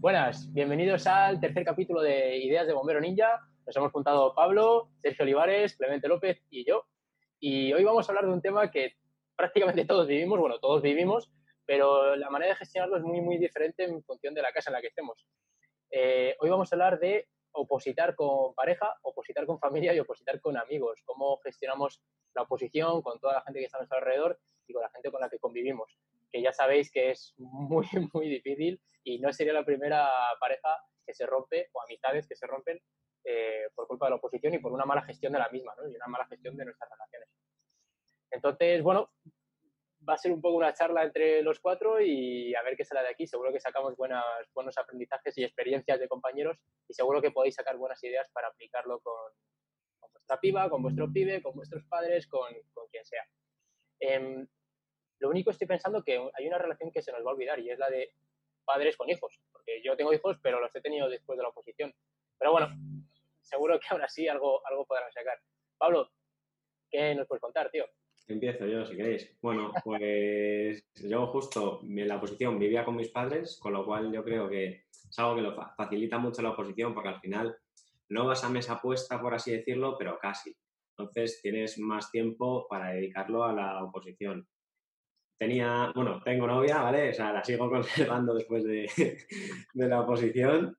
Buenas, bienvenidos al tercer capítulo de Ideas de Bombero Ninja. Nos hemos juntado Pablo, Sergio Olivares, Clemente López y yo. Y hoy vamos a hablar de un tema que prácticamente todos vivimos, bueno, todos vivimos, pero la manera de gestionarlo es muy, muy diferente en función de la casa en la que estemos. Eh, hoy vamos a hablar de opositar con pareja, opositar con familia y opositar con amigos. Cómo gestionamos la oposición con toda la gente que está a nuestro alrededor y con la gente con la que convivimos. Que ya sabéis que es muy, muy difícil y no sería la primera pareja que se rompe o amistades que se rompen eh, por culpa de la oposición y por una mala gestión de la misma ¿no? y una mala gestión de nuestras relaciones. Entonces, bueno, va a ser un poco una charla entre los cuatro y a ver qué sale de aquí. Seguro que sacamos buenas, buenos aprendizajes y experiencias de compañeros y seguro que podéis sacar buenas ideas para aplicarlo con, con vuestra piba, con vuestro pibe, con vuestros padres, con, con quien sea. Em, lo único estoy pensando que hay una relación que se nos va a olvidar y es la de padres con hijos, porque yo tengo hijos, pero los he tenido después de la oposición. Pero bueno, seguro que ahora sí algo, algo podrán sacar. Pablo, ¿qué nos puedes contar, tío? Empiezo yo, si queréis. Bueno, pues yo justo en la oposición vivía con mis padres, con lo cual yo creo que es algo que lo facilita mucho la oposición, porque al final no vas a mesa puesta, por así decirlo, pero casi. Entonces tienes más tiempo para dedicarlo a la oposición. Tenía, bueno, tengo novia, ¿vale? O sea, la sigo conservando después de, de la oposición.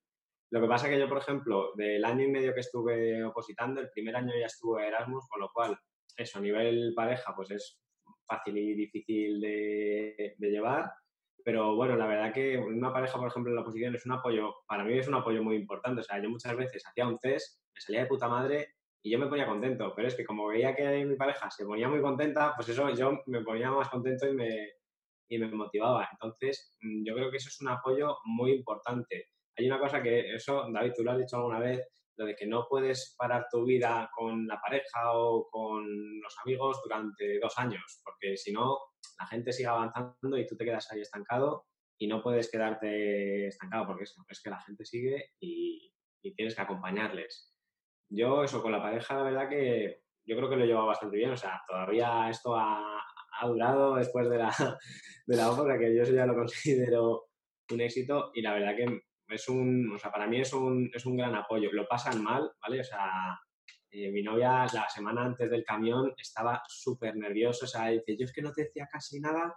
Lo que pasa que yo, por ejemplo, del año y medio que estuve opositando, el primer año ya estuve Erasmus, con lo cual eso a nivel pareja pues es fácil y difícil de, llevar. Pero bueno, la verdad que una pareja, por ejemplo, en la oposición es un apoyo, para mí es un apoyo muy importante. O sea, yo muchas veces hacía un test, me salía de puta madre y yo me ponía contento. Pero es que como veía que mi pareja se ponía muy contenta, pues eso yo me ponía más contento y me, y me motivaba. Entonces, mm, yo creo que eso es un apoyo muy importante. Hay una cosa que eso, David, tú lo has dicho alguna vez, lo de que no puedes parar tu vida con la pareja o con los amigos durante dos años, porque si no, la gente sigue avanzando y tú te quedas ahí estancado y no puedes quedarte estancado porque es, que la gente sigue y, tienes que acompañarles. Yo eso con la pareja, la verdad que yo creo que lo he llevado bastante bien, o sea, todavía esto ha, durado después de la, de la obra, que yo eso ya lo considero un éxito y la verdad que es un, o sea, para mí es un, es un gran apoyo. Lo pasan mal, ¿vale? O sea, eh, mi novia la semana antes del camión estaba súper nerviosa, o sea, dice, yo es que no te decía casi nada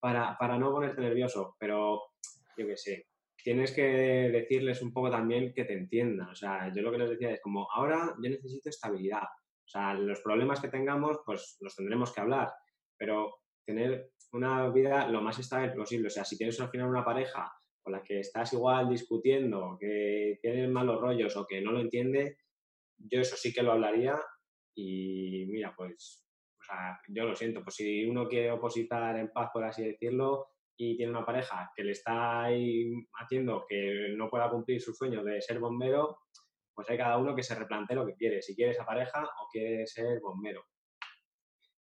para, para no ponerte nervioso, pero yo qué sé, tienes que decirles un poco también que te entiendan. O sea, yo lo que les decía es como, ahora yo necesito estabilidad. O sea, los problemas que tengamos, pues los tendremos que hablar, pero tener una vida lo más estable posible. O sea, si tienes al final una pareja con la que estás igual discutiendo, que tienes malos rollos o que no lo entiende, yo eso sí que lo hablaría y mira, pues, o sea, yo lo siento, pues si uno quiere opositar en paz, por así decirlo, y tiene una pareja que le está haciendo que no pueda cumplir su sueño de ser bombero, pues hay cada uno que se replantee lo que quiere, si quiere esa pareja o quiere ser bombero.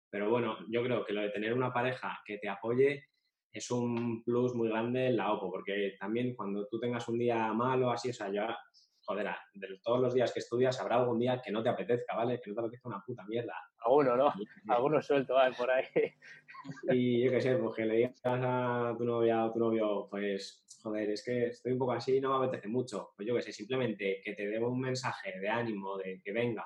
Pero bueno, yo creo que lo de tener una pareja que te apoye es un plus muy grande en la OPO, porque también cuando tú tengas un día malo, así, o sea, ya, joder, de todos los días que estudias, habrá algún día que no te apetezca, ¿vale? Que no te apetezca una puta mierda. Alguno, ¿no? Alguno suelto, ¿vale? Por ahí. Y yo qué sé, pues que le digas a tu novia o tu novio, pues, joder, es que estoy un poco así y no me apetece mucho. Pues yo qué sé, simplemente que te dé un mensaje de ánimo, de que venga,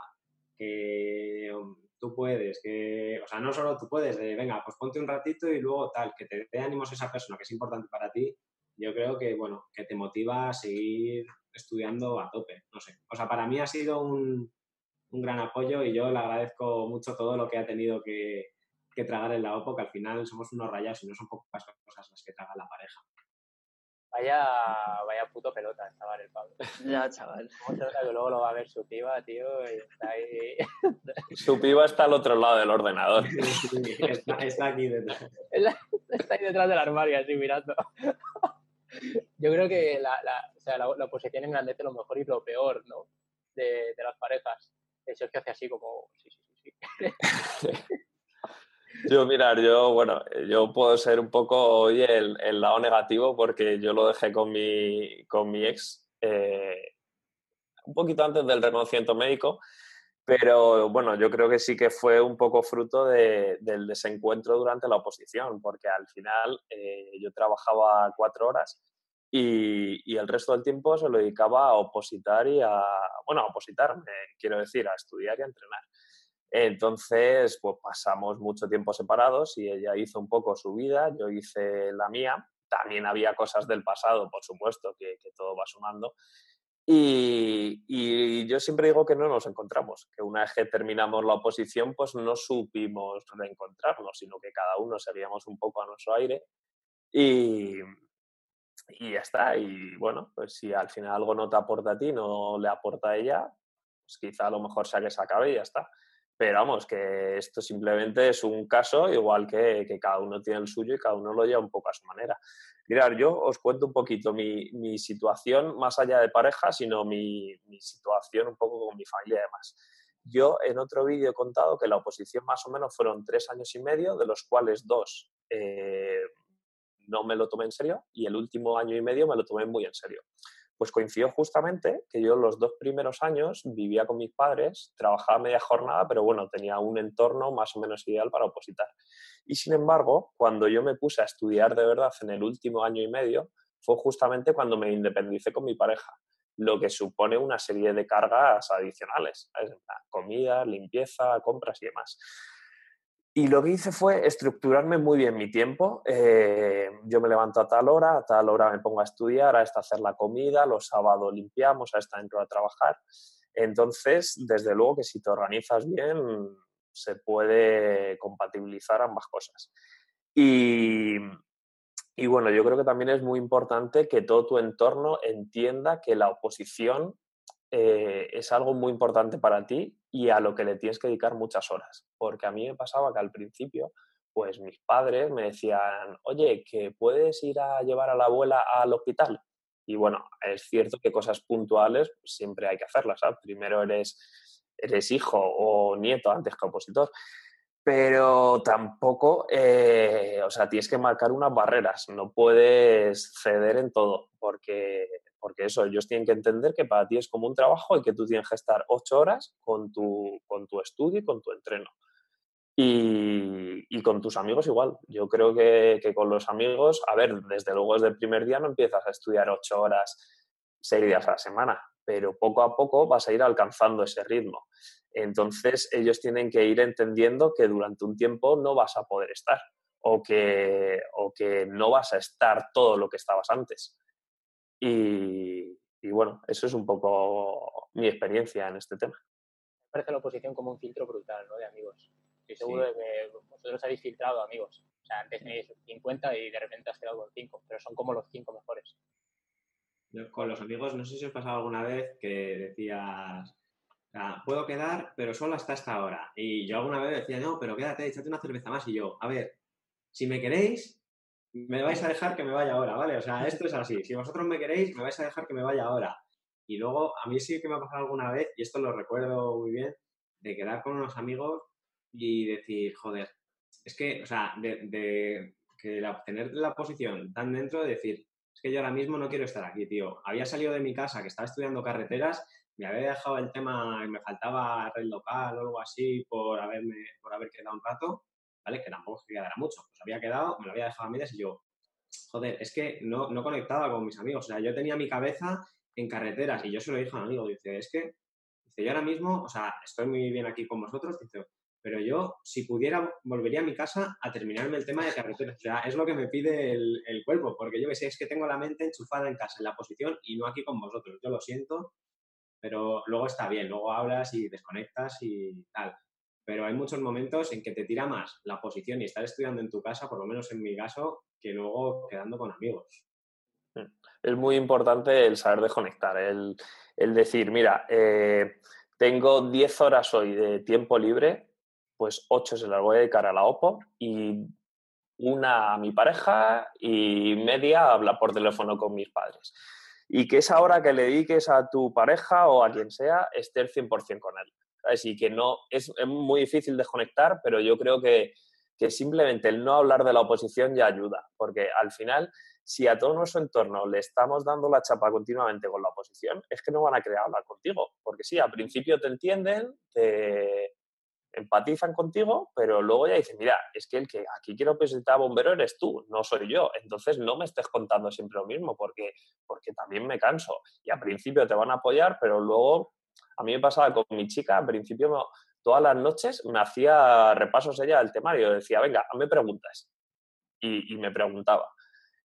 que tú puedes, que, o sea, no solo tú puedes, de venga, pues ponte un ratito y luego tal, que te dé ánimos esa persona que es importante para ti, yo creo que, bueno, que te motiva a seguir estudiando a tope, no sé. O sea, para mí ha sido un, un gran apoyo y yo le agradezco mucho todo lo que ha tenido que, que tragar en la OPO, que al final somos unos rayados y no son pocas cosas las que traga la pareja. Vaya, vaya puto pelota, chaval, el Pablo. Ya, chaval. ¿Cómo se nota que luego lo va a ver su piba, tío? Y está ahí. Su piba está al otro lado del ordenador. está, está, aquí detrás. Está ahí detrás del armario, así mirando. Yo creo que la, sea, la, la oposición engrandece lo mejor y lo peor, ¿no? De, de las parejas. Es que hace así como, sí, sí, sí, sí. Yo, mirar, yo, bueno, yo puedo ser un poco hoy el, el lado negativo porque yo lo dejé con mi, con mi ex eh, un poquito antes del reconocimiento médico, pero bueno, yo creo que sí que fue un poco fruto de, del desencuentro durante la oposición, porque al final eh, yo trabajaba cuatro horas y, el resto del tiempo se lo dedicaba a opositar y a, bueno, a opositar, quiero decir, a estudiar y a entrenar. Entonces, pues pasamos mucho tiempo separados y ella hizo un poco su vida, yo hice la mía. También había cosas del pasado, por supuesto, que, todo va sumando. Y, y, yo siempre digo que no nos encontramos, que una vez que terminamos la oposición, pues no supimos reencontrarnos, sino que cada uno seguíamos un poco a nuestro aire. Y, y ya está. Y bueno, pues si al final algo no te aporta a ti, no le aporta a ella, pues quizá a lo mejor sea que se acabe y ya está. Pero vamos, que esto simplemente es un caso, igual que, que cada uno tiene el suyo y cada uno lo lleva un poco a su manera. Mirar, yo os cuento un poquito mi, mi situación, más allá de pareja, sino mi, situación un poco con mi familia y demás. Yo en otro vídeo he contado que la oposición más o menos fueron tres años y medio, de los cuales dos eh, no me lo tomé en serio y el último año y medio me lo tomé muy en serio. Pues coincidió justamente que yo los dos primeros años vivía con mis padres, trabajaba media jornada, pero bueno, tenía un entorno más o menos ideal para opositar. Y sin embargo, cuando yo me puse a estudiar de verdad en el último año y medio, fue justamente cuando me independicé con mi pareja, lo que supone una serie de cargas adicionales, comida, limpieza, compras y demás. Y lo que hice fue estructurarme muy bien mi tiempo. Eh, yo me levanto a tal hora, a tal hora me pongo a estudiar, a esta hacer la comida, los sábados limpiamos, a esta entro a trabajar. Entonces, desde luego que si te organizas bien, se puede compatibilizar ambas cosas. Y, y bueno, yo creo que también es muy importante que todo tu entorno entienda que la oposición eh, es algo muy importante para ti y a lo que le tienes que dedicar muchas horas. Porque a mí me pasaba que al principio, pues mis padres me decían, oye, que puedes ir a llevar a la abuela al hospital. Y bueno, es cierto que cosas puntuales siempre hay que hacerlas. Primero eres, eres hijo o nieto antes que opositor pero tampoco, eh, o sea, tienes que marcar unas barreras, no puedes ceder en todo, porque porque eso, ellos tienen que entender que para ti es como un trabajo y que tú tienes que estar ocho horas con tu, con tu estudio y con tu entreno. Y, y, con tus amigos igual. Yo creo que, que, con los amigos, a ver, desde luego desde el primer día no empiezas a estudiar ocho horas, seis días a la semana, pero poco a poco vas a ir alcanzando ese ritmo. Entonces ellos tienen que ir entendiendo que durante un tiempo no vas a poder estar o que, o que no vas a estar todo lo que estabas antes. Y, bueno, eso es un poco mi experiencia en este tema. Me parece la oposición como un filtro brutal, ¿no? De amigos. Estoy seguro de que vosotros habéis filtrado amigos. O sea, antes tenéis 50 y de repente has quedado con 5, pero son como los 5 mejores. con los amigos, no sé si os ha pasado alguna vez que decías, puedo quedar, pero solo hasta esta hora. Y yo alguna vez decía, no, pero quédate, échate una cerveza más. Y yo, a ver, si me queréis, me vais a dejar que me vaya ahora, ¿vale? O sea, esto es así. Si vosotros me queréis, me vais a dejar que me vaya ahora. Y luego, a mí sí que me ha pasado alguna vez, y esto lo recuerdo muy bien, de quedar con unos amigos y decir, joder, es que, o sea, de, que la, tener la posición tan dentro de decir, es que yo ahora mismo no quiero estar aquí, tío. Había salido de mi casa, que estaba estudiando carreteras, me había dejado el tema, me faltaba red local o algo así por haberme, por haber quedado un rato, que tampoco que quedara mucho. Pues había quedado, me lo había dejado a medias y yo, joder, es que no, no conectaba con mis amigos. O sea, yo tenía mi cabeza en carreteras y yo se lo dije a un amigo, dice, es que, dice, yo ahora mismo, o sea, estoy muy bien aquí con vosotros, dice, pero yo, si pudiera, volvería a mi casa a terminarme el tema de carreteras. O sea, es lo que me pide el, cuerpo, porque yo que sé, es que tengo la mente enchufada en casa, en la posición, y no aquí con vosotros. Yo lo siento, pero luego está bien, luego hablas y desconectas y tal pero hay muchos momentos en que te tira más la posición y estar estudiando en tu casa, por lo menos en mi caso, que luego quedando con amigos. Mm. Es muy importante el saber desconectar, el, decir, mira, eh, tengo 10 horas hoy de tiempo libre, pues 8 se las voy a dedicar a la OPO y una a mi pareja y media a hablar por teléfono con mis padres. Y que esa hora que le dediques a tu pareja o a quien sea esté el 100% con él. Así que no, es, muy difícil desconectar, pero yo creo que, simplemente el no hablar de la oposición ya ayuda, porque al final, si a todo nuestro entorno le estamos dando la chapa continuamente con la oposición, es que no van a querer hablar contigo, porque sí, al principio te entienden, te, empatizan contigo, pero luego ya dicen, mira, es que el que aquí quiero presentar a bombero eres tú, no soy yo. Entonces no me estés contando siempre lo mismo porque, porque también me canso. Y al principio te van a apoyar, pero luego a mí me pasaba con mi chica, al principio todas las noches me hacía repasos ella del temario, decía, venga, me preguntas. Y, me preguntaba.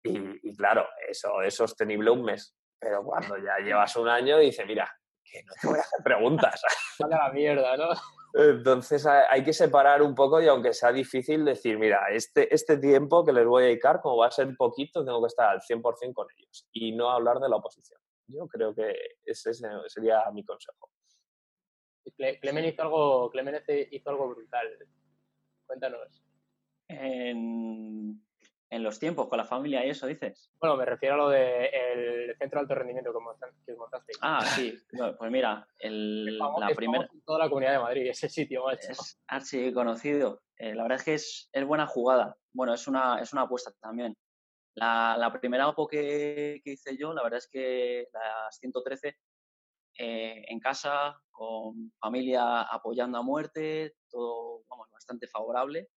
Y, claro, eso es sostenible un mes. Pero cuando ya llevas un año, dice, mira, que no te voy a hacer preguntas. Vale la mierda, ¿no? Entonces hay que separar un poco y aunque sea difícil decir, mira, este, este tiempo que les voy a dedicar, como va a ser poquito, tengo que estar al 100% con ellos y no hablar de la oposición. Yo creo que ese sería mi consejo. Clemen hizo algo, Clemen hizo algo brutal. Cuéntanos. En, en los tiempos, con la familia y eso, dices. Bueno, me refiero a lo del centro de alto rendimiento que montaste. Ah, sí. pues mira, el, la primera... Toda la comunidad de Madrid, ese sitio, macho. Es archi conocido. Eh, la verdad es que es, es, buena jugada. Bueno, es una, es una apuesta también. La, la primera OPO que, que, hice yo, la verdad es que las 113, eh, en casa, con familia apoyando a muerte, todo, vamos, bastante favorable.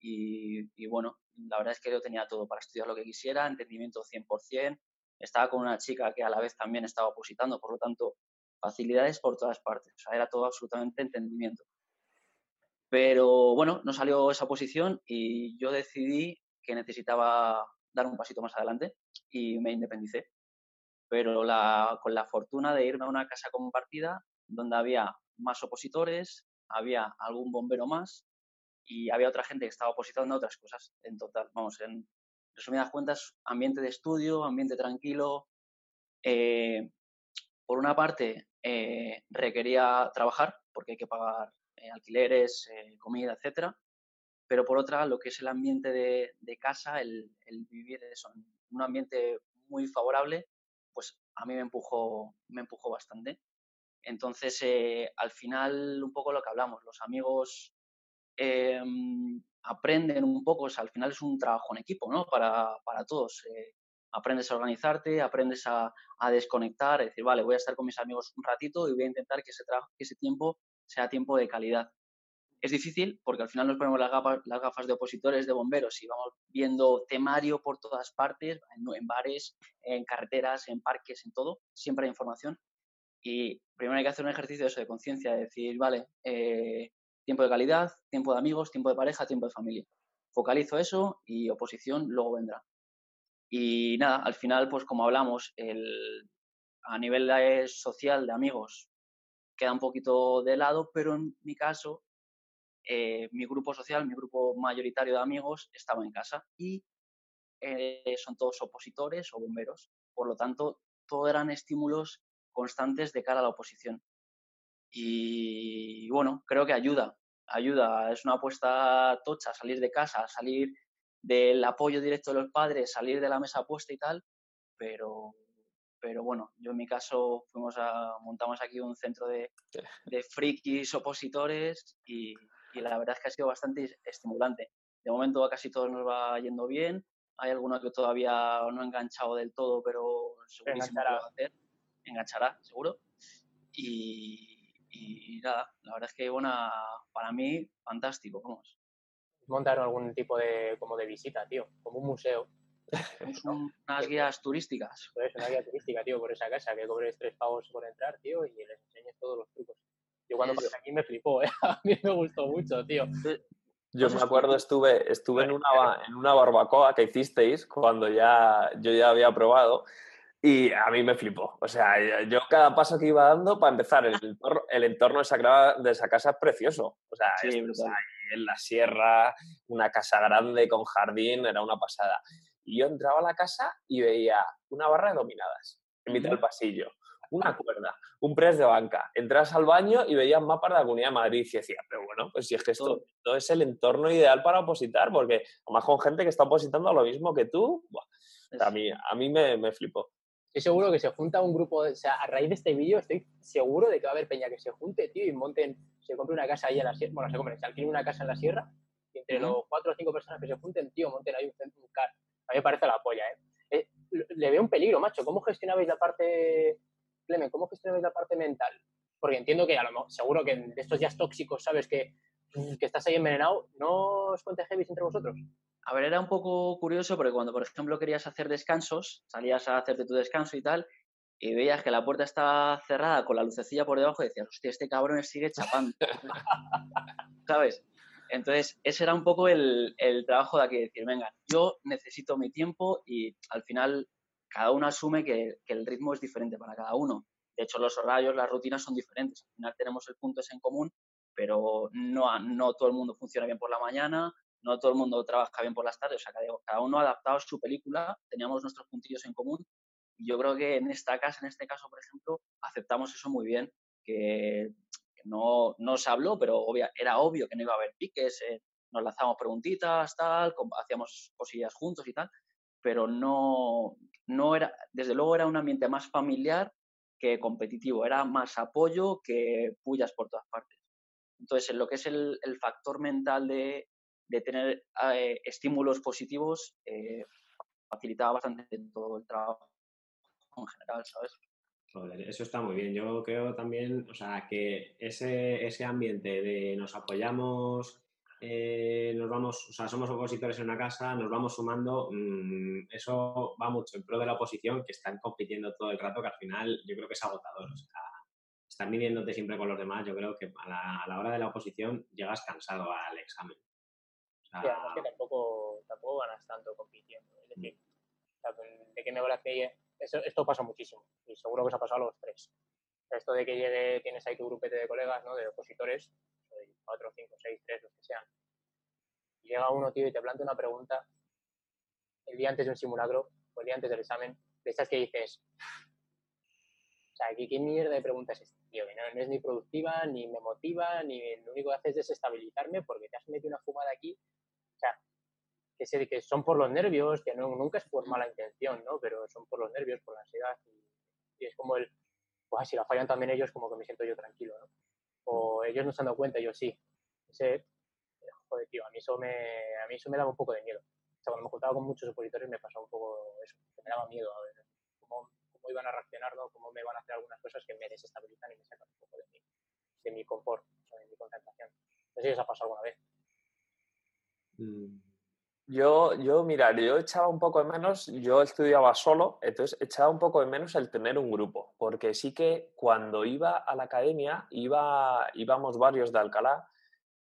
Y, y, bueno, la verdad es que yo tenía todo para estudiar lo que quisiera, entendimiento 100%, estaba con una chica que a la vez también estaba opositando, por lo tanto, facilidades por todas partes, o sea, era todo absolutamente entendimiento. Pero bueno, no salió esa oposición y yo decidí que necesitaba dar un pasito más adelante y me independicé. Pero la, con la fortuna de irme a una casa compartida donde había más opositores, había algún bombero más y había otra gente que estaba opositando a otras cosas. En total, vamos, en resumidas cuentas, ambiente de estudio, ambiente tranquilo. Eh, por una parte, eh, requería trabajar porque hay que pagar eh, alquileres, comida, etcétera. Pero por otra, lo que es el ambiente de, de casa, el, el vivir eso, un ambiente muy favorable, pues a mí me empujó, me empujó bastante. Entonces, al final, un poco lo que hablamos, los amigos Em, aprenden un poco, al final es un trabajo en equipo, ¿no? Para, para todos. Eh, aprendes a organizarte, aprendes a, a, desconectar, es decir, vale, voy a estar con mis amigos un ratito y voy a intentar que ese, trabajo, que ese tiempo sea tiempo de calidad. Es difícil porque al final nos ponemos las gafas, las gafas de opositores, de bomberos y vamos viendo temario por todas partes, en, en bares, en carreteras, en parques, en todo, siempre hay información. Y primero hay que hacer un ejercicio de eso, de conciencia, de decir, vale, eh, Tiempo de calidad, tiempo de amigos, tiempo de pareja, tiempo de familia. Focalizo eso y oposición luego vendrá. Y nada, al final, pues como hablamos, el, a nivel social de amigos queda un poquito de lado, pero en mi caso, eh, mi grupo social, mi grupo mayoritario de amigos estaba en casa y eh, son todos opositores o bomberos. Por lo tanto, todo eran estímulos constantes de cara a la oposición. Y bueno, creo que ayuda, ayuda, es una apuesta tocha, salir de casa, salir del apoyo directo de los padres, salir de la mesa puesta y tal, pero, pero bueno, yo en mi caso fuimos a, montamos aquí un centro de, de frikis opositores y, y, la verdad es que ha sido bastante estimulante. De momento a casi todos nos va yendo bien, hay alguno que todavía no ha enganchado del todo, pero segurísimo que lo va a hacer, enganchará, seguro. Y, y nada, la verdad es que una, para mí, fantástico, vamos. Montaron algún tipo de, como de visita, tío, como un museo. unas guías turísticas. Pues una guía turística, tío, por esa casa, que cobres tres pavos por entrar, tío, y les enseñes todos los trucos. Yo cuando pasé aquí me flipó, ¿eh? a mí me gustó mucho, tío. Yo me acuerdo, estuve, estuve en, una, en una barbacoa que hicisteis cuando ya yo ya había probado y a mí me flipó. O sea, yo cada paso que iba dando, para empezar, el entorno, el entorno de, esa, de esa casa es precioso. O sea, en la sierra, una casa grande con jardín, era una pasada. Y yo entraba a la casa y veía una barra de dominadas en mitad del pasillo, una cuerda, un press de banca. Entras al baño y veías mapas de la Comunidad de Madrid y decía, pero bueno, pues si es que esto, es el entorno ideal para opositar, porque además con gente que está opositando a lo mismo que tú, a mí, a mí me, me flipó estoy seguro que se junta un grupo, o sea, a raíz de este vídeo estoy seguro de que va a haber peña que se junte, tío, y monten, se compre una casa ahí en la sierra, bueno, se compre, se alquile una casa en la sierra, y entre los cuatro o cinco personas que se junten, tío, monten ahí un centro, un car. A mí me parece la polla, ¿eh? ¿eh? Le veo un peligro, macho. ¿Cómo gestionabais la parte, Clemen, cómo gestionabais la parte mental? Porque entiendo que a lo mejor, seguro que de estos días tóxicos, ¿sabes? Que que estás ahí envenenado, ¿no os contagiáis entre vosotros? A ver, era un poco curioso porque cuando, por ejemplo, querías hacer descansos, salías a hacerte tu descanso y tal, y veías que la puerta estaba cerrada con la lucecilla por debajo y decías, hostia, este cabrón sigue chapando. ¿Sabes? Entonces, ese era un poco el, trabajo de aquí, decir, venga, yo necesito mi tiempo y al final cada uno asume que, el ritmo es diferente para cada uno. De hecho, los horarios, las rutinas son diferentes. Al final tenemos el punto en común, pero no, no todo el mundo funciona bien por la mañana, no todo el mundo trabaja bien por las tardes. O sea, cada, uno ha adaptado su película, teníamos nuestros puntillos en común. Yo creo que en esta casa, en este caso, por ejemplo, aceptamos eso muy bien, que no, no se habló, pero era obvio que no iba a haber piques, eh, nos lanzábamos preguntitas, tal, hacíamos cosillas juntos y tal, pero no, no era, desde luego era un ambiente más familiar que competitivo, era más apoyo que pullas por todas partes. Entonces, en lo que es el, factor mental de, tener eh, estímulos positivos, eh, facilitaba bastante todo el trabajo en general, ¿sabes? eso está muy bien. Yo creo también, o sea, que ese, ese ambiente de nos apoyamos, eh, nos vamos, o sea, somos opositores en una casa, nos vamos sumando, mm, eso va mucho en pro de la oposición, que están compitiendo todo el rato, que al final yo creo que es agotador. O sea, estar midiéndote siempre con los demás, yo creo que a la, a la hora de la oposición llegas cansado al examen. O sea, que tampoco, tampoco ganas tanto compitiendo. Es decir, de qué me que esto pasa muchísimo y seguro que os ha pasado a los tres. Esto de que llegue, tienes ahí tu grupete de colegas, ¿no? De opositores, cuatro, cinco, seis, tres, los que sean. Y llega uno, tío, y te plantea una pregunta el día antes de un simulacro o el día antes del examen, de estas que dices, o sea, ¿qué, qué mierda de pregunta es tío? Que no, es ni productiva, ni me motiva, ni lo único que hace es desestabilizarme porque te has metido una fumada aquí. O sea, que, sé, que son por los nervios, que nunca es por mala intención, ¿no? Pero son por los nervios, por la ansiedad. Y, es como el, pues si la fallan también ellos, como que me siento yo tranquilo, ¿no? O ellos no se han dado cuenta, yo sí. Joder, tío, a mí eso me, a mí eso me daba un poco de miedo. O sea, cuando me juntaba con muchos opositores me pasaba un poco eso, que me daba miedo a ver cómo, cómo iban a reaccionar, ¿no? Cómo me iban a hacer algunas cosas que me desestabilizan y me sacan un poco de mi, de mi confort, de mi concentración. No sé si os ha pasado alguna vez. Mm. Yo, yo, mirar, yo echaba un poco de menos, yo estudiaba solo, entonces echaba un poco de menos el tener un grupo, porque sí que cuando iba a la academia iba, íbamos varios de Alcalá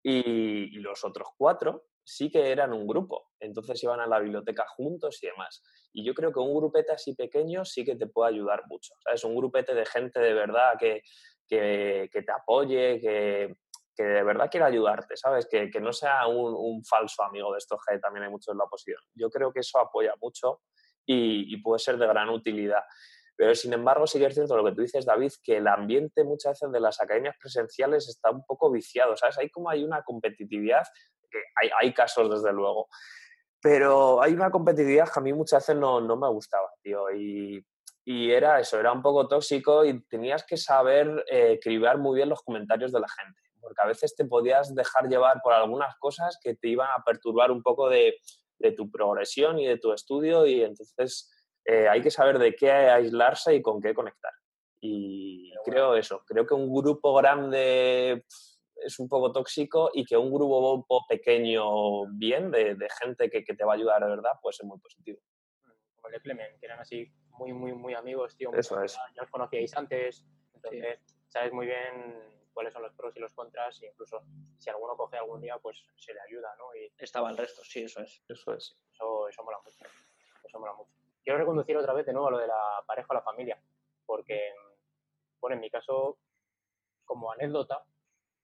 y, los otros cuatro sí que eran un grupo, entonces iban a la biblioteca juntos y demás. Y yo creo que un grupete así pequeño sí que te puede ayudar mucho, ¿sabes? Un grupete de gente de verdad que, que te apoye, que, que de verdad quiera ayudarte, ¿sabes? Que, que no sea un, falso amigo de estos que también hay muchos en la oposición. Yo creo que eso apoya mucho y, puede ser de gran utilidad. Pero sin embargo, sí que es cierto lo que tú dices, David, que el ambiente muchas veces de las academias presenciales está un poco viciado, ¿sabes? Hay como hay una competitividad, hay, hay casos desde luego, pero hay una competitividad que a mí muchas veces no, no me gustaba, tío. Y, y, era eso, era un poco tóxico y tenías que saber eh, cribar muy bien los comentarios de la gente porque a veces te podías dejar llevar por algunas cosas que te iban a perturbar un poco de, tu progresión y de tu estudio y entonces eh, hay que saber de qué aislarse y con qué conectar. Y creo eso, creo que un grupo grande es un poco tóxico y que un grupo pequeño bien, de, gente que, te va a ayudar de verdad, puede ser muy positivo. Como el de Clement, que eran así muy, muy, muy amigos, tío. Eso es. Ya os conocíais antes, entonces sabes muy bien cuáles son los pros y los contras, e incluso si alguno coge algún día, pues se le ayuda, ¿no? Y estaba el resto, sí, eso es. Eso es. Eso, eso mola mucho. Eso mola mucho. Quiero reconducir otra vez de nuevo a lo de la pareja o la familia, porque, bueno, en mi caso, como anécdota,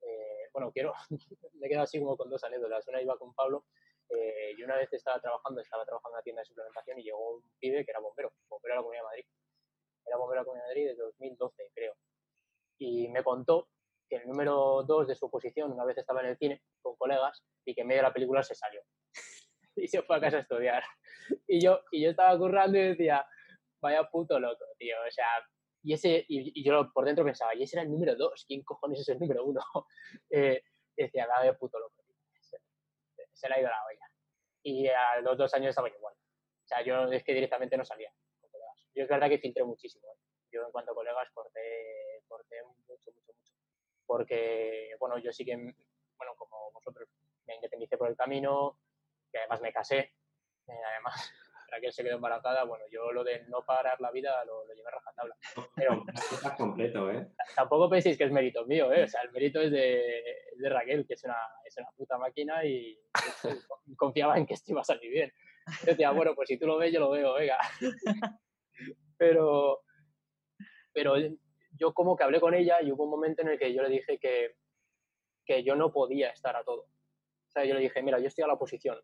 eh, bueno, quiero, me quedo así como con dos anécdotas. Una iba con Pablo eh, y una vez estaba trabajando, estaba trabajando en una tienda de suplementación y llegó un pibe que era bombero, bombero de la Comunidad de Madrid. Era bombero de la Comunidad de Madrid desde 2012, creo. Y me contó que el número 2 de su oposición una vez estaba en el cine con colegas y que en medio de la película se salió y se fue a casa a estudiar. Y yo, y yo estaba currando y decía, vaya puto loco, tío. O sea, y, ese, y, yo por dentro pensaba, y ese era el número 2, ¿quién cojones es el número 1? Eh, decía, vaya puto loco, tío. Se, le ha ido la olla. Y a los dos años estaba igual. O sea, yo es que directamente no salía con colegas. Yo es verdad que filtré muchísimo. ¿eh? Yo en cuanto a colegas corté, corté mucho, mucho, mucho porque, bueno, yo sí que, bueno, como independicé por el camino, que además me casé, eh, además Raquel se quedó embarazada, bueno, yo lo de no parar la vida lo, lo llevé a rajatabla. Pero Estás completo, ¿eh? tampoco penséis que es mérito mío, ¿eh? O sea, el mérito es de, es de Raquel, que es una, es una puta máquina y confiaba en que esto iba a salir bien. Yo decía, bueno, pues si tú lo ves, yo lo veo, venga. Pero, pero yo como que hablé con ella y hubo un momento en el que yo le dije que, que yo no podía estar a todo. O sea, yo le dije, mira, yo estoy a la oposición,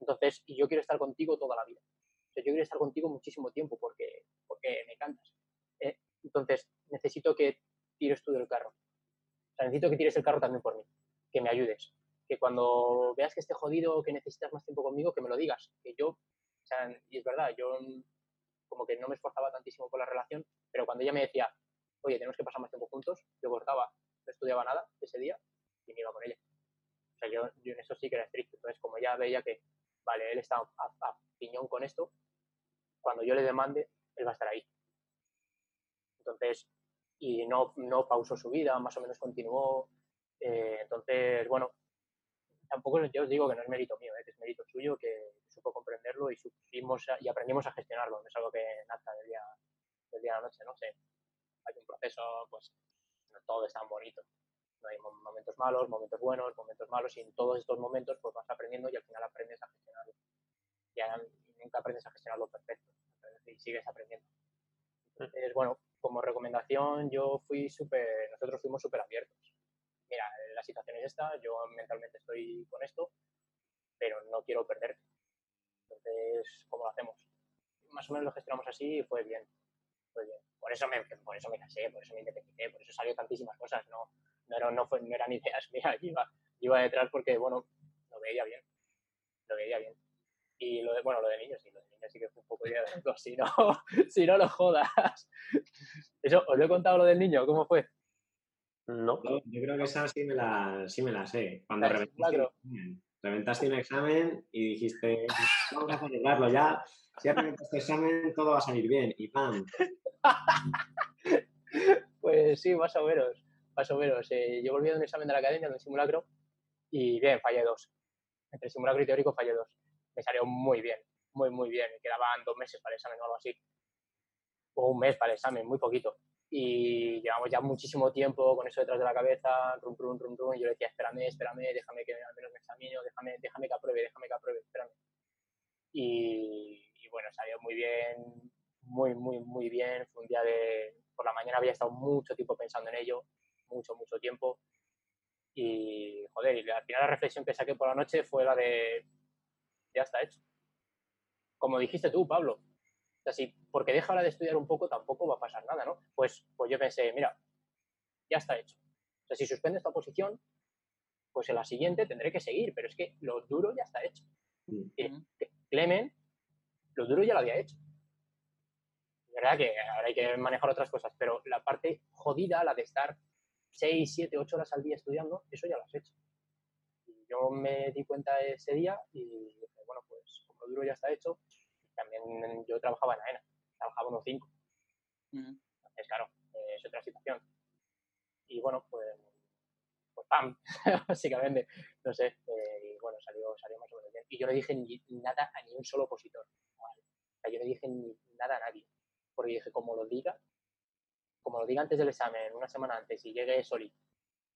entonces, y yo quiero estar contigo toda la vida. O sea, yo quiero estar contigo muchísimo tiempo porque, porque me encantas. ¿eh? Entonces, necesito que tires tú del carro. O sea, necesito que tires el carro también por mí, que me ayudes. Que cuando veas que esté jodido, que necesitas más tiempo conmigo, que me lo digas. Que yo, o sea, y es verdad, yo como que no me esforzaba tantísimo por la relación, pero cuando ella me decía, oye, tenemos que pasar más tiempo juntos, yo cortaba, no estudiaba nada ese día y me iba con ella. O sea, yo, yo en eso sí que era estricto. Entonces, como ya veía que, vale, él está a, piñón con esto, cuando yo le demande, él va a estar ahí. Entonces, y no, no pausó su vida, más o menos continuó. Eh, entonces, bueno, tampoco yo os digo que no es mérito mío, eh, que es mérito suyo, que supo comprenderlo y supimos y aprendimos a gestionarlo. No es algo que nace del día, del día a la noche, no sé. Hay un proceso, pues no todo es tan bonito. No hay mo- momentos malos, momentos buenos, momentos malos, y en todos estos momentos pues vas aprendiendo y al final aprendes a gestionarlo. Ya nunca aprendes a gestionarlo perfecto, y sigues aprendiendo. Entonces, bueno, como recomendación, yo fui súper, nosotros fuimos súper abiertos. Mira, la situación es esta, yo mentalmente estoy con esto, pero no quiero perderte. Entonces, ¿cómo lo hacemos? Más o menos lo gestionamos así y fue bien. Bien. Por eso me, por eso me casé, por eso me independicé, por eso salió tantísimas cosas. No, no, era- no, fue, no eran ideas mías, iba, iba detrás porque, bueno, lo veía bien. Lo veía bien. Y lo de, bueno, lo de niños, sí, lo de niños sí que fue un poco idea de si no, si no lo jodas. Eso, os lo he contado lo del niño, ¿cómo fue? No. Yo, yo creo que esa sí me la, sí me la sé. Cuando La. Reventaste un examen y dijiste, vamos a celebrarlo ya. Si has reventado este examen, todo va a salir bien. Y ¡pam! Pues sí, más o menos. Más o menos. Eh, yo volví de un examen de la academia, de un simulacro, y bien, fallé dos. Entre simulacro y teórico fallé dos. Me salió muy bien, muy, muy bien. Me quedaban dos meses para el examen o algo así. O un mes para el examen, muy poquito. Y llevamos ya muchísimo tiempo con eso detrás de la cabeza, rum, rum, rum, rum. Y yo le decía, espérame, espérame, déjame que al menos me examino, déjame, déjame que apruebe, déjame que apruebe, espérame. Y, y bueno, salió muy bien, muy, muy, muy bien. Fue un día de. Por la mañana había estado mucho tiempo pensando en ello, mucho, mucho tiempo. Y, joder, y al final la reflexión que saqué por la noche fue la de. Ya está hecho. Como dijiste tú, Pablo. O sea, si porque deja ahora de estudiar un poco tampoco va a pasar nada, ¿no? Pues, pues yo pensé, mira, ya está hecho. O sea, si suspende esta posición, pues en la siguiente tendré que seguir, pero es que lo duro ya está hecho. Mm. que- que Clemen, lo duro ya lo había hecho. Es verdad que ahora hay que manejar otras cosas, pero la parte jodida, la de estar 6, 7, 8 horas al día estudiando, eso ya lo has hecho. Y yo me di cuenta ese día y dije, bueno, pues como lo duro ya está hecho, también yo trabajaba en AENA, trabajaba unos 5. Ujú. Entonces, claro, eh, es otra situación. Y bueno, pues, pues ¡pam! Básicamente, no sé, eh, y bueno, salió, salió más o menos bien. Y yo no dije ni nada a ni un solo opositor. ¿vale? O sea, yo no dije ni nada a nadie. Porque dije, como lo diga, como lo diga antes del examen, una semana antes, y llegue Soli,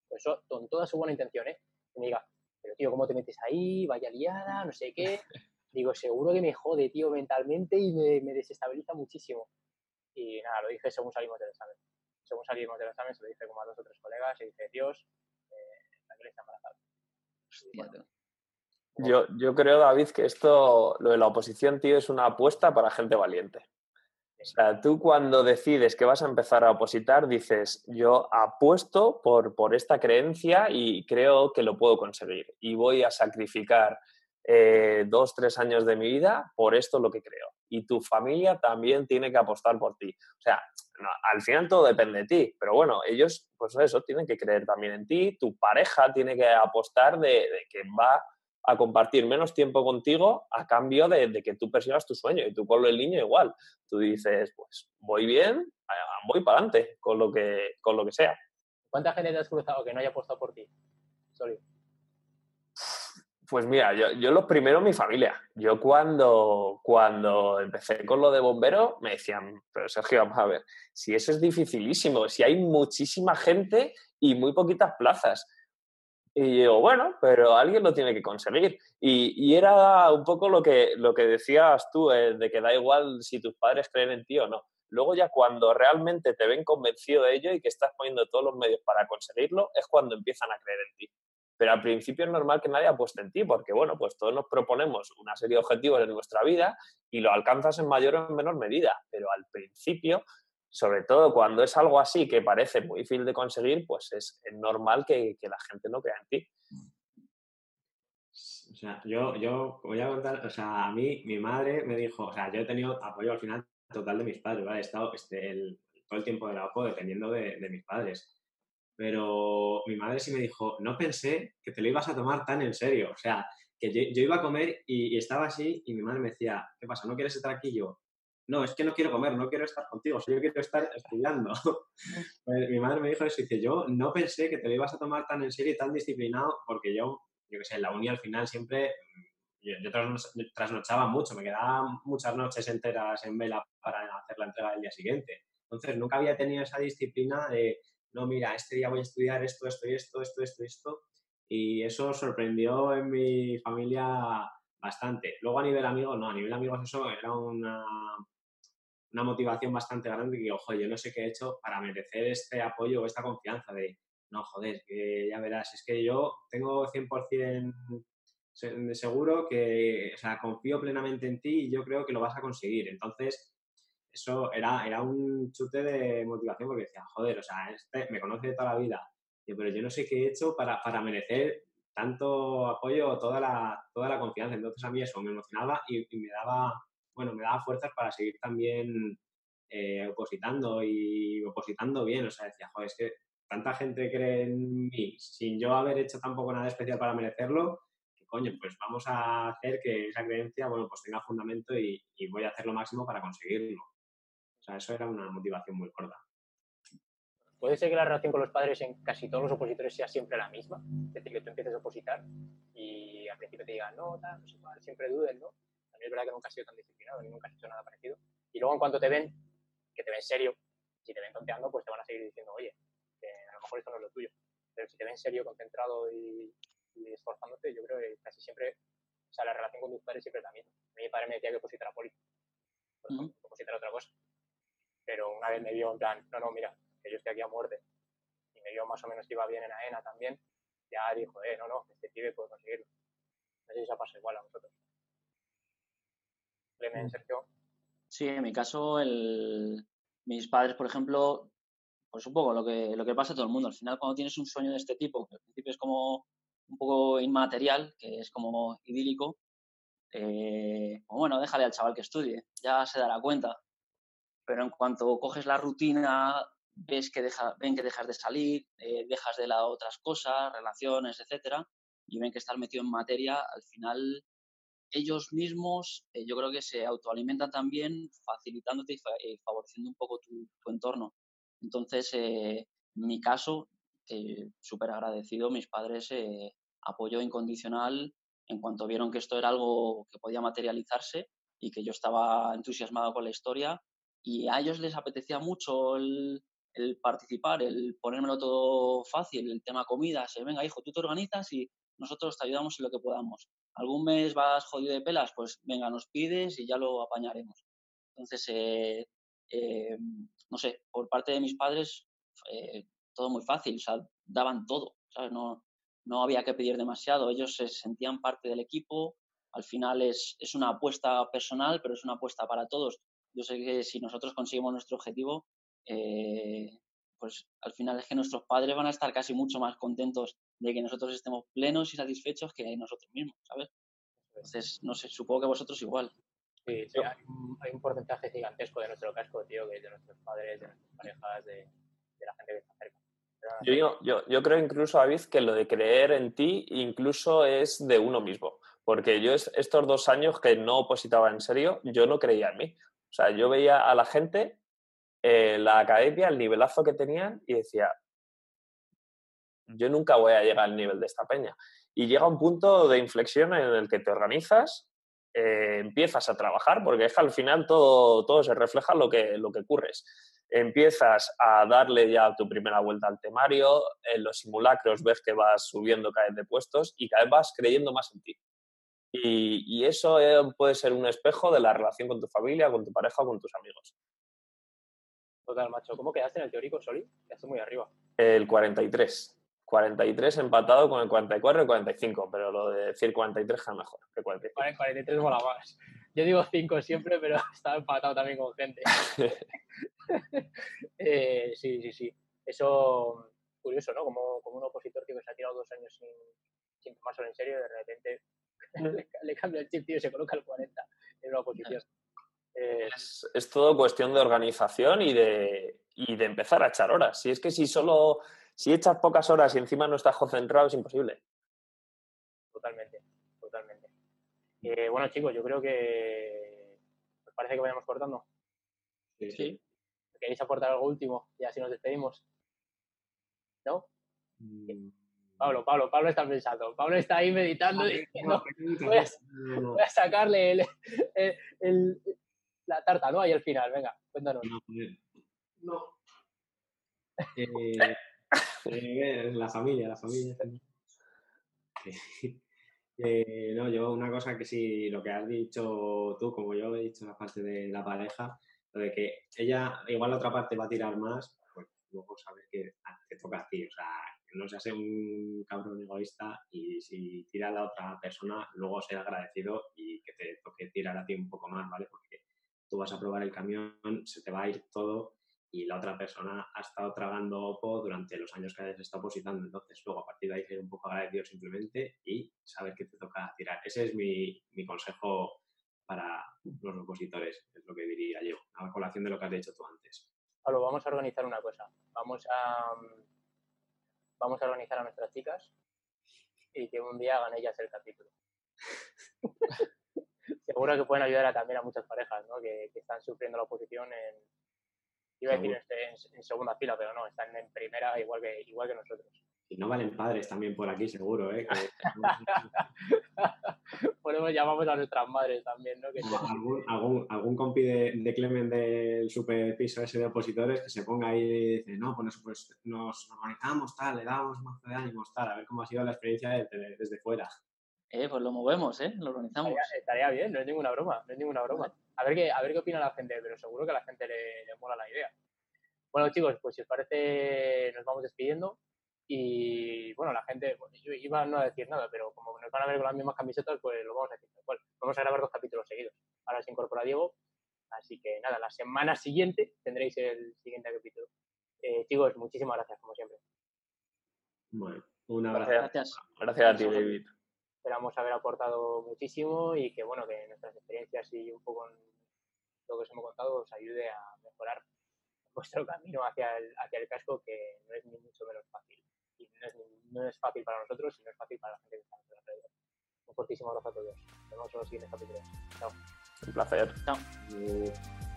pues eso, con toda su buena intención, ¿eh? Y me diga, pero tío, ¿cómo te metes ahí? Vaya liada, no sé qué. Digo, seguro que me jode, tío, mentalmente y me, me desestabiliza muchísimo. Y nada, lo dije según salimos del examen. Según salimos del examen, se lo dije como a dos o tres colegas y dije, Dios, eh, Raquel está embarazada. Bueno. Yo, yo creo, David, que esto, lo de la oposición, tío, es una apuesta para gente valiente. O sea, tú cuando decides que vas a empezar a opositar, dices, yo apuesto por, por esta creencia y creo que lo puedo conseguir. Y voy a sacrificar eh, dos, tres años de mi vida por esto lo que creo. Y tu familia también tiene que apostar por ti. O sea, no, al final todo depende de ti, pero bueno, ellos, pues eso, tienen que creer también en ti, tu pareja tiene que apostar de, de que va a compartir menos tiempo contigo a cambio de, de que tú persigas tu sueño y tú con el niño igual. Tú dices, pues voy bien, voy para adelante con lo que, con lo que sea. ¿Cuánta gente te has cruzado que no haya apostado por ti? Soli. Pues mira, yo, yo lo primero mi familia. Yo cuando, cuando empecé con lo de bombero me decían, pero Sergio, vamos a ver, si eso es dificilísimo, si hay muchísima gente y muy poquitas plazas. Y yo, bueno, pero alguien lo tiene que conseguir. Y, era un poco lo que, lo que decías tú, eh, de que da igual si tus padres creen en ti o no. Luego ya cuando realmente te ven convencido de ello y que estás poniendo todos los medios para conseguirlo, es cuando empiezan a creer en ti. Pero al principio es normal que nadie apueste en ti, porque bueno, pues todos nos proponemos una serie de objetivos en nuestra vida y lo alcanzas en mayor o en menor medida. Pero al principio, sobre todo cuando es algo así que parece muy difícil de conseguir, pues es, normal que, la gente no crea en ti. O sea, yo, yo voy a contar, o sea, a mí mi madre me dijo, o sea, yo he tenido apoyo al final total de mis padres, ¿vale? He estado este, todo el tiempo de la OPO dependiendo de, de mis padres pero mi madre sí me dijo, no pensé que te lo ibas a tomar tan en serio. O sea, que yo, iba a comer y, estaba así y mi madre me decía, ¿qué pasa? ¿No quieres estar aquí? yo, no, es que no quiero comer, no quiero estar contigo, yo quiero estar estudiando. Mi madre me dijo eso y dice, yo no pensé que te lo ibas a tomar tan en serio y tan disciplinado porque yo, yo qué sé, en la uni al final siempre, yo, yo trasnochaba mucho, me quedaba muchas noches enteras en vela para hacer la entrega del día siguiente. Entonces nunca había tenido esa disciplina de no, mira, este día voy a estudiar esto, esto y esto, esto, esto, esto. Y eso sorprendió en mi familia bastante. Luego a nivel amigos, no, a nivel amigos eso era una, una motivación bastante grande que, ojo, yo no sé qué he hecho para merecer este apoyo o esta confianza de, no, joder, que ya verás, es que yo tengo 100% seguro que, o sea, confío plenamente en ti y yo creo que lo vas a conseguir. Entonces, eso era, era un chute de motivación porque decía, joder, o sea, este me conoce toda la vida, pero yo no sé qué he hecho para, para merecer tanto apoyo toda la, toda la confianza. Entonces a mí eso me emocionaba y, me daba, bueno, me daba fuerzas para seguir también eh, opositando y opositando bien. O sea, decía, joder, es que tanta gente cree en mí sin yo haber hecho tampoco nada especial para merecerlo, coño, pues vamos a hacer que esa creencia, bueno, pues tenga fundamento y voy a hacer lo máximo para conseguirlo. Sea, eso era una motivación muy corta. ¿Puede ser que la relación con los padres en casi todos los opositores sea siempre la misma? Es decir, que tú empieces a opositar y al principio te digan, no, tal, no sé cuál, siempre duden, ¿no? También es verdad que nunca has sido tan disciplinado, ni nunca has hecho nada parecido. Y luego en cuanto te ven, que te ven serio, si te ven tonteando, pues te van a seguir diciendo, oye, a lo mejor esto no es lo tuyo. Pero si te ven serio, concentrado y, esforzándote, yo creo que casi siempre, o sea, la relación con tus padres siempre es la misma. mi padre me decía que opositara poli, por ejemplo, opositar otra cosa pero una vez me vio en plan, no, no, mira, que yo estoy aquí a muerte, y me vio más o menos que iba bien en AENA también, ya dijo, eh, no, no, este pibe puede conseguirlo. No sé si se ha pasado igual a vosotros. Clemen, mm. Sergio. Sí, en mi caso, el... mis padres, por ejemplo, pues un poco lo que, lo que pasa a todo el mundo. Al final, cuando tienes un sueño de este tipo, que al principio es como un poco inmaterial, que es como idílico, eh, pues bueno, déjale al chaval que estudie, ya se dará cuenta pero en cuanto coges la rutina, ves que deja, ven que dejas de salir, eh, dejas de lado otras cosas, relaciones, etcétera, y ven que estás metido en materia, al final ellos mismos eh, yo creo que se autoalimentan también facilitándote y, favoreciendo un poco tu, entorno. Entonces, eh, en mi caso, súper agradecido, mis padres apoyo incondicional en cuanto vieron que esto era algo que podía materializarse y que yo estaba entusiasmado con la historia, y a ellos les apetecía mucho el, participar, el ponérmelo todo fácil, el tema comida, se venga hijo, tú te organizas y nosotros te ayudamos en lo que podamos. Algún mes vas jodido de pelas, pues venga, nos pides y ya lo apañaremos. Entonces, eh, eh, no sé, por parte de mis padres, todo muy fácil, daban todo. No, no había que pedir demasiado, ellos se sentían parte del equipo, al final es, es una apuesta personal, pero es una apuesta para todos yo sé que si nosotros conseguimos nuestro objetivo, eh, pues al final es que nuestros padres van a estar casi mucho más contentos de que nosotros estemos plenos y satisfechos que nosotros mismos, ¿sabes? Entonces, no sé, supongo que vosotros igual. Sí, sí hay, un, porcentaje gigantesco de nuestro casco, tío, que de nuestros padres, de nuestras parejas, de, la gente que está cerca. Yo, yo, yo, creo incluso, David, que lo de creer en ti incluso es de uno mismo. Porque yo estos dos años que no opositaba en serio, yo no creía en mí. O sea, yo veía a la gente, eh, la academia, el nivelazo que tenían y decía, yo nunca voy a llegar al nivel de esta peña. y llega un punto de inflexión en el que te organizas, eh, empiezas a trabajar, porque es que al final todo, todo se refleja lo que, lo que ocurres. Empiezas a darle ya tu primera vuelta al temario, en los simulacros ves que vas subiendo cada vez de puestos y cada vez vas creyendo más en ti. Y, eso eh, puede ser un espejo de la relación con tu familia, con tu pareja o con tus amigos. Total, macho. ¿Cómo quedaste en el teórico, Soli? Quedaste muy arriba. El 43. 43 empatado con el 44 y 45, pero lo de decir 43 es mejor que 43. 43 mola más. Yo digo 5 siempre, pero estaba empatado también con gente. Eh, sí, sí, sí. Eso, curioso, ¿no? Como, como un opositor que se ha tirado dos años sin, sin tomárselo en serio, de repente le, cambia el chip y se coloca el 40 en una oposición. Es, todo cuestión de organización y de, y de empezar a echar horas. Si es que si solo, si echas pocas horas y encima no estás concentrado, es imposible. Totalmente, totalmente. Eh, bueno, chicos, yo creo que os parece que vayamos cortando. Sí. ¿Queréis aportar algo último? Y así nos despedimos. ¿No? Mm. Pablo, Pablo, Pablo está pensando. Pablo está ahí meditando y diciendo, voy, a, sacarle el, la tarta, ¿no? Ahí al final, venga, cuéntanos. No. Eh, eh, la familia, la familia. Eh, no, yo una cosa que sí, lo que has dicho tú, como yo he dicho la parte de la pareja, lo de que ella, igual la otra parte va a tirar más, pues luego sabes que te toca a ti, o sea, no se hace un cabrón egoísta y si tira a la otra persona, luego ser agradecido y que te toque tirar a ti un poco más, ¿vale? Porque tú vas a probar el camión, se te va a ir todo y la otra persona ha estado tragando opo durante los años que has estado opositando. Entonces, luego a partir de ahí ser un poco agradecido simplemente y saber que te toca tirar. Ese es mi, mi consejo para los opositores, es lo que diría yo, a la colación de lo que has dicho tú antes. Pablo, vamos a organizar una cosa. Vamos a, vamos a organizar a nuestras chicas y que un día hagan ellas el capítulo. Seguro que pueden ayudar también a muchas parejas ¿no? que, están sufriendo la oposición en, iba a decir en, en, segunda fila, pero no, están en primera igual que, igual que nosotros. Y no valen padres también por aquí, seguro, ¿eh? Por eso llamamos a nuestras madres también, ¿no? ¿Algún, algún, algún, compi de, de, Clemen del super piso ese de opositores que se ponga ahí y dice, no, pues, pues nos organizamos, tal, le damos más de ánimos, tal, a ver cómo ha sido la experiencia desde, desde fuera. Eh, pues lo movemos, ¿eh? Lo organizamos. Estaría, bien, no es ninguna broma, no es ninguna broma. A ver qué, a ver qué opina la gente, pero seguro que a la gente le, le mola la idea. Bueno, chicos, pues si os parece, nos vamos despidiendo. Y bueno, la gente, yo iba no a decir nada, pero como nos van a ver con las mismas camisetas, pues lo vamos a decir. vamos a grabar dos capítulos seguidos. Ahora se incorpora Diego. Así que nada, la semana siguiente tendréis el siguiente capítulo. Eh, chicos, muchísimas gracias, como siempre. Bueno, un abrazo. Gracias. Gracias a ti, David. Esperamos haber aportado muchísimo y que, bueno, que nuestras experiencias y un poco lo que os hemos contado os ayude a mejorar vuestro camino hacia el, hacia el casco, que no es ni mucho menos fácil no es, fácil para nosotros y no es fácil para la gente que está en alrededor. Un fortísimo abrazo a todos. Nos vemos en los siguientes capítulos. Chao. Un placer. Chao.